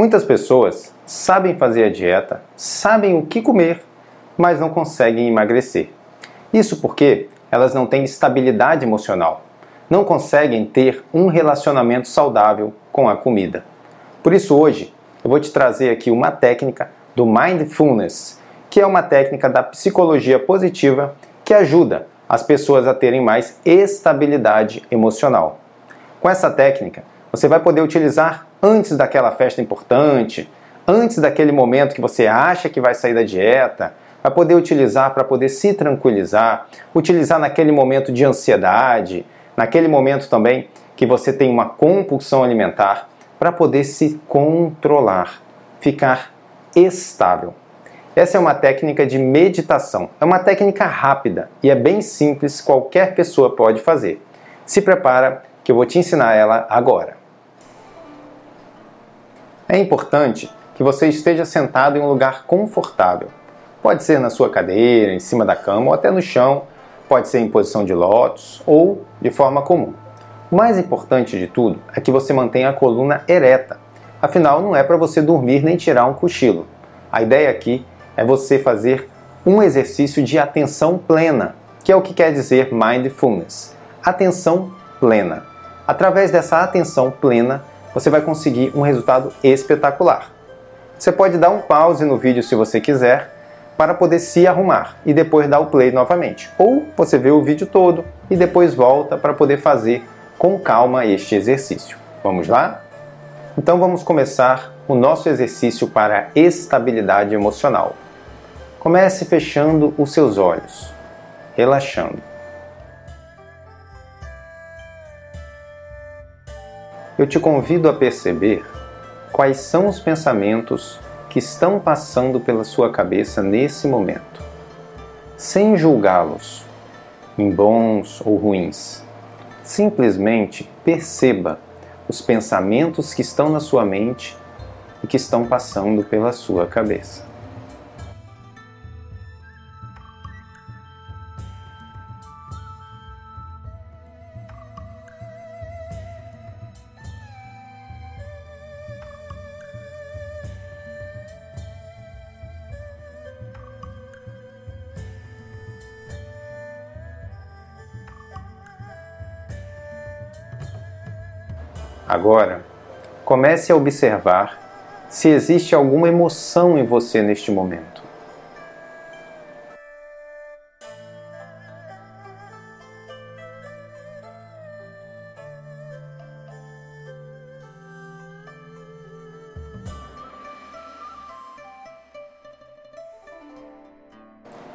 Muitas pessoas sabem fazer a dieta, sabem o que comer, mas não conseguem emagrecer. Isso porque elas não têm estabilidade emocional, não conseguem ter um relacionamento saudável com a comida. Por isso, hoje, eu vou te trazer aqui uma técnica do Mindfulness, que é uma técnica da psicologia positiva que ajuda as pessoas a terem mais estabilidade emocional. Com essa técnica, você vai poder utilizar antes daquela festa importante, antes daquele momento que você acha que vai sair da dieta, vai poder utilizar para poder se tranquilizar, utilizar naquele momento de ansiedade, naquele momento também que você tem uma compulsão alimentar, para poder se controlar, ficar estável. Essa é uma técnica de meditação. É uma técnica rápida e é bem simples, qualquer pessoa pode fazer. Se prepara que eu vou te ensinar ela agora. É importante que você esteja sentado em um lugar confortável. Pode ser na sua cadeira, em cima da cama ou até no chão, pode ser em posição de lótus ou de forma comum. O mais importante de tudo é que você mantenha a coluna ereta. Afinal, não é para você dormir nem tirar um cochilo. A ideia aqui é você fazer um exercício de atenção plena, que é o que quer dizer mindfulness. Atenção plena. Através dessa atenção plena, você vai conseguir um resultado espetacular. Você pode dar um pause no vídeo se você quiser para poder se arrumar e depois dar o play novamente. Ou você vê o vídeo todo e depois volta para poder fazer com calma este exercício. Vamos lá? Então vamos começar o nosso exercício para estabilidade emocional. Comece fechando os seus olhos, relaxando. Eu te convido a perceber quais são os pensamentos que estão passando pela sua cabeça nesse momento, sem julgá-los, em bons ou ruins. Simplesmente perceba os pensamentos que estão na sua mente e que estão passando pela sua cabeça. Agora, comece a observar se existe alguma emoção em você neste momento.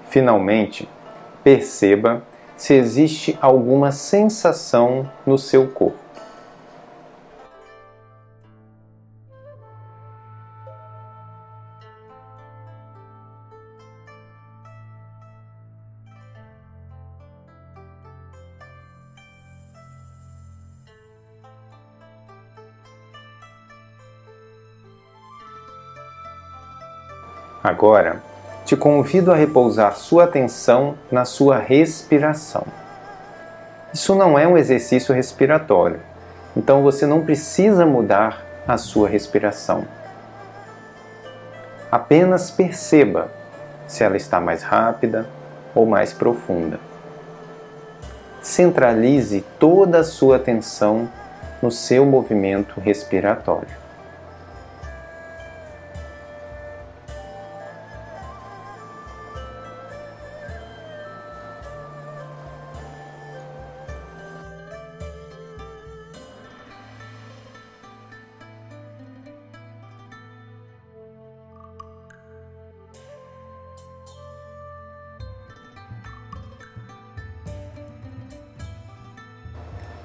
Finalmente, perceba se existe alguma sensação no seu corpo. Agora, te convido a repousar sua atenção na sua respiração. Isso não é um exercício respiratório, então você não precisa mudar a sua respiração. Apenas perceba se ela está mais rápida ou mais profunda. Centralize toda a sua atenção no seu movimento respiratório.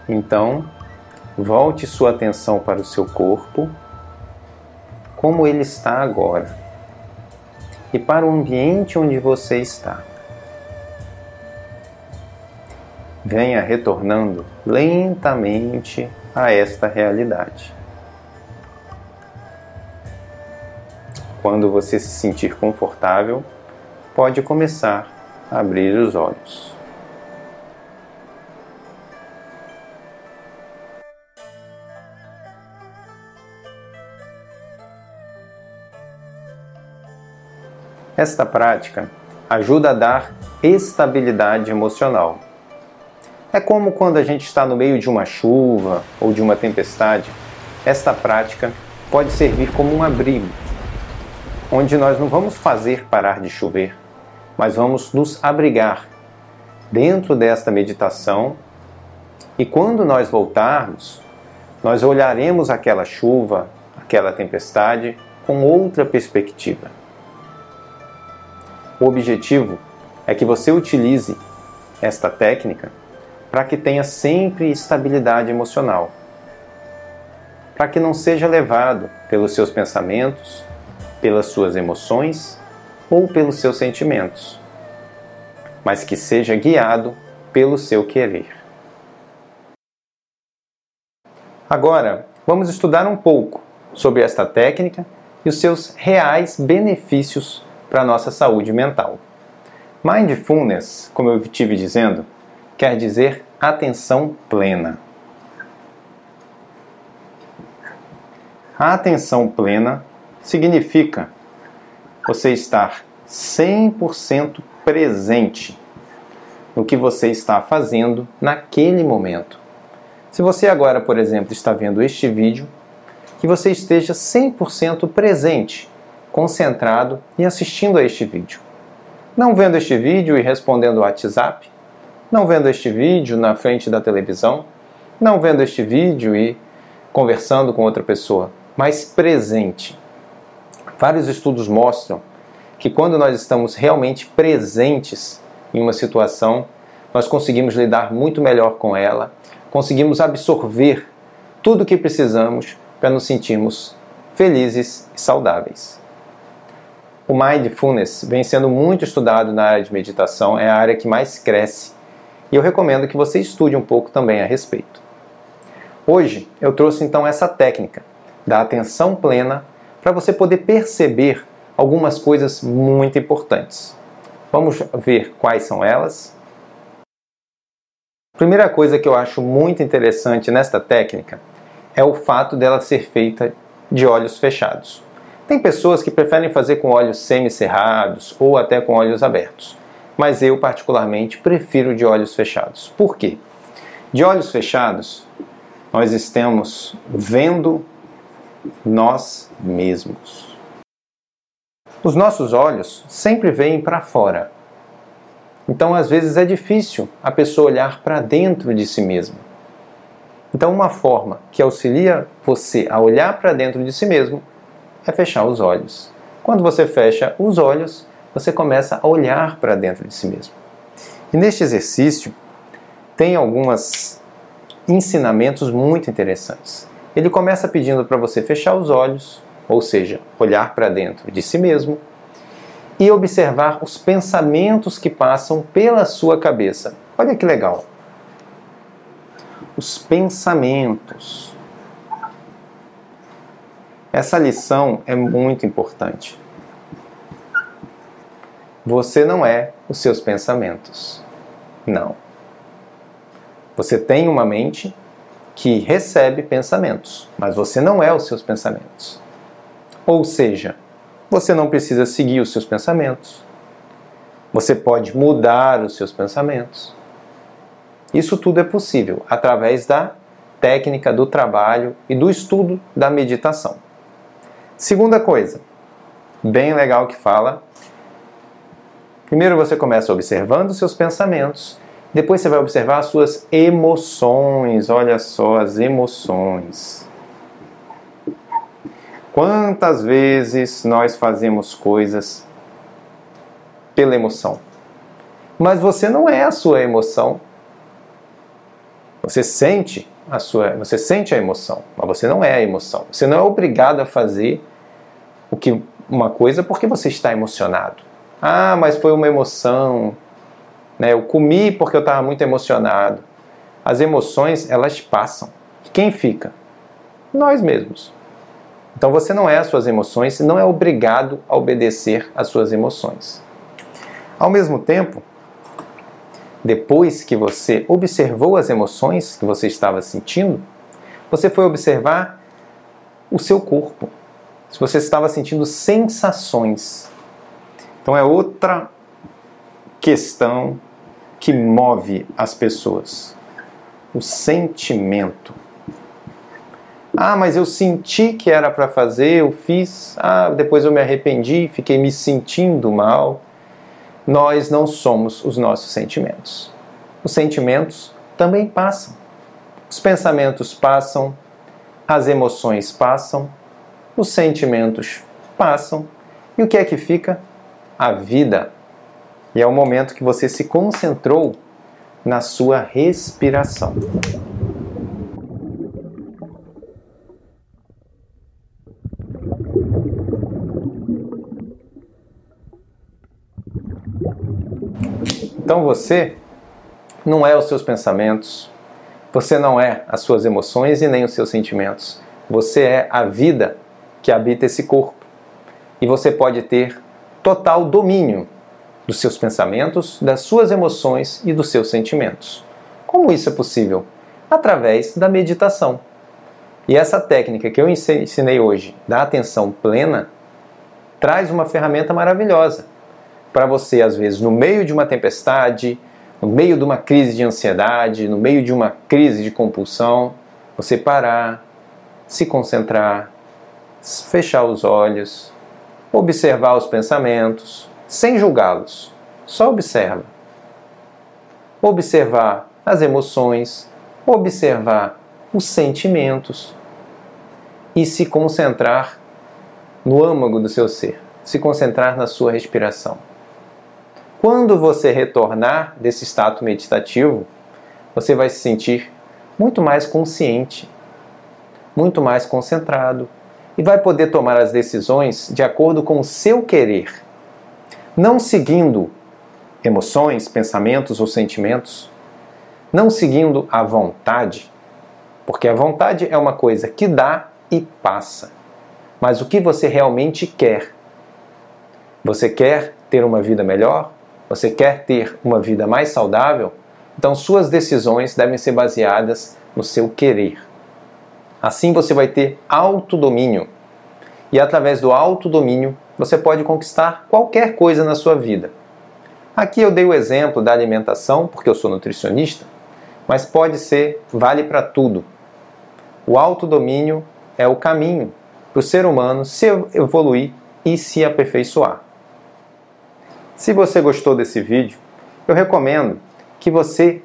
Então, volte sua atenção para o seu corpo, como ele está agora, e para o ambiente onde você está. Venha retornando lentamente a esta realidade. Quando você se sentir confortável, pode começar a abrir os olhos. Esta prática ajuda a dar estabilidade emocional. É como quando a gente está no meio de uma chuva ou de uma tempestade, esta prática pode servir como um abrigo, onde nós não vamos fazer parar de chover, mas vamos nos abrigar dentro desta meditação. E quando nós voltarmos, nós olharemos aquela chuva, aquela tempestade com outra perspectiva. O objetivo é que você utilize esta técnica para que tenha sempre estabilidade emocional para que não seja levado pelos seus pensamentos, pelas suas emoções ou pelos seus sentimentos, mas que seja guiado pelo seu querer. Agora, vamos estudar um pouco sobre esta técnica e os seus reais benefícios para a nossa saúde mental. Mindfulness, como eu estive dizendo, quer dizer atenção plena. A atenção plena significa você estar 100% presente no que você está fazendo naquele momento. Se você agora, por exemplo, está vendo este vídeo, que você esteja 100% presente, concentrado e assistindo a este vídeo. Não vendo este vídeo e respondendo o WhatsApp, não vendo este vídeo na frente da televisão, não vendo este vídeo e conversando com outra pessoa mais presente. Vários estudos mostram que quando nós estamos realmente presentes em uma situação, nós conseguimos lidar muito melhor com ela, conseguimos absorver tudo o que precisamos para nos sentirmos felizes e saudáveis. O mindfulness vem sendo muito estudado na área de meditação, é a área que mais cresce, e eu recomendo que você estude um pouco também a respeito. Hoje eu trouxe então essa técnica da atenção plena para você poder perceber algumas coisas muito importantes. Vamos ver quais são elas. Primeira coisa que eu acho muito interessante nesta técnica é o fato dela ser feita de olhos fechados. Tem pessoas que preferem fazer com olhos semicerrados ou até com olhos abertos, mas eu particularmente prefiro de olhos fechados. Por quê? De olhos fechados, nós estamos vendo nós mesmos. Os nossos olhos sempre veem para fora. Então, às vezes, é difícil a pessoa olhar para dentro de si mesma. Então, uma forma que auxilia você a olhar para dentro de si mesmo é fechar os olhos. Quando você fecha os olhos, você começa a olhar para dentro de si mesmo. E neste exercício, tem alguns ensinamentos muito interessantes. Ele começa pedindo para você fechar os olhos, ou seja, olhar para dentro de si mesmo e observar os pensamentos que passam pela sua cabeça. Olha que legal. Os pensamentos. Essa lição é muito importante. Você não é os seus pensamentos. Não. Você tem uma mente que recebe pensamentos, mas você não é os seus pensamentos. Ou seja, você não precisa seguir os seus pensamentos. Você pode mudar os seus pensamentos. Isso tudo é possível através da técnica do trabalho e do estudo da meditação. Segunda coisa, bem legal que fala. Primeiro você começa observando seus pensamentos depois você vai observar as suas emoções. Olha só as emoções. Quantas vezes nós fazemos coisas pela emoção? Mas você não é a sua emoção. Você sente a sua, você sente a emoção, mas você não é a emoção. Você não é obrigado a fazer que uma coisa porque você está emocionado. Ah, mas foi uma emoção, né? Eu comi porque eu estava muito emocionado. As emoções, elas passam. Quem fica? Nós mesmos. Então você não é as suas emoções e não é obrigado a obedecer às suas emoções. Ao mesmo tempo, depois que você observou as emoções que você estava sentindo, você foi observar o seu corpo. Se você estava sentindo sensações. Então é outra questão que move as pessoas. O sentimento. Ah, mas eu senti que era para fazer, eu fiz, ah, depois eu me arrependi, fiquei me sentindo mal. Nós não somos os nossos sentimentos. Os sentimentos também passam. Os pensamentos passam, as emoções passam, os sentimentos passam. E o que é que fica? A vida. E é o momento que você se concentrou na sua respiração. Então você não é os seus pensamentos, você não é as suas emoções e nem os seus sentimentos. Você é a vida que habita esse corpo. E você pode ter total domínio dos seus pensamentos, das suas emoções e dos seus sentimentos. Como isso é possível? Através da meditação. E essa técnica que eu ensinei hoje, da atenção plena, traz uma ferramenta maravilhosa para você, às vezes, no meio de uma tempestade, no meio de uma crise de ansiedade, no meio de uma crise de compulsão, você parar, se concentrar, fechar os olhos, observar os pensamentos, sem julgá-los, só observa. Observar as emoções, observar os sentimentos e se concentrar no âmago do seu ser, se concentrar na sua respiração. Quando você retornar desse estado meditativo, você vai se sentir muito mais consciente, muito mais concentrado e vai poder tomar as decisões de acordo com o seu querer, não seguindo emoções, pensamentos ou sentimentos, não seguindo a vontade, porque a vontade é uma coisa que dá e passa. Mas o que você realmente quer? Você quer ter uma vida melhor? você quer ter uma vida mais saudável, então suas decisões devem ser baseadas no seu querer. Assim você vai ter autodomínio. E através do autodomínio, você pode conquistar qualquer coisa na sua vida. Aqui eu dei o exemplo da alimentação, porque eu sou nutricionista, mas pode ser, vale para tudo. O autodomínio é o caminho para o ser humano se evoluir e se aperfeiçoar. Se você gostou desse vídeo, eu recomendo que você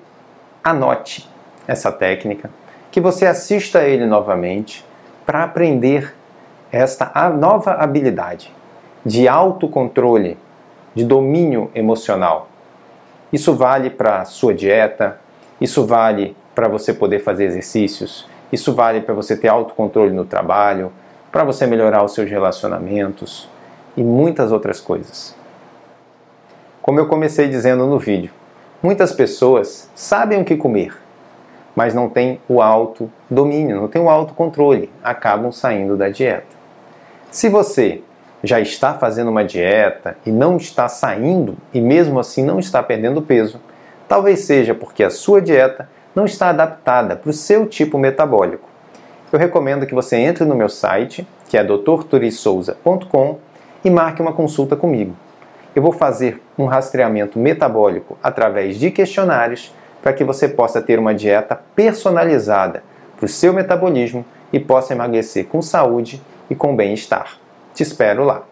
anote essa técnica, que você assista ele novamente para aprender esta nova habilidade de autocontrole, de domínio emocional. Isso vale para a sua dieta, isso vale para você poder fazer exercícios, isso vale para você ter autocontrole no trabalho, para você melhorar os seus relacionamentos e muitas outras coisas. Como eu comecei dizendo no vídeo, muitas pessoas sabem o que comer, mas não têm o autodomínio, não têm o autocontrole, acabam saindo da dieta. Se você já está fazendo uma dieta e não está saindo e mesmo assim não está perdendo peso, talvez seja porque a sua dieta não está adaptada para o seu tipo metabólico. Eu recomendo que você entre no meu site, que é drturisouza.com, e marque uma consulta comigo eu vou fazer um rastreamento metabólico através de questionários para que você possa ter uma dieta personalizada para o seu metabolismo e possa emagrecer com saúde e com bem-estar. Te espero lá!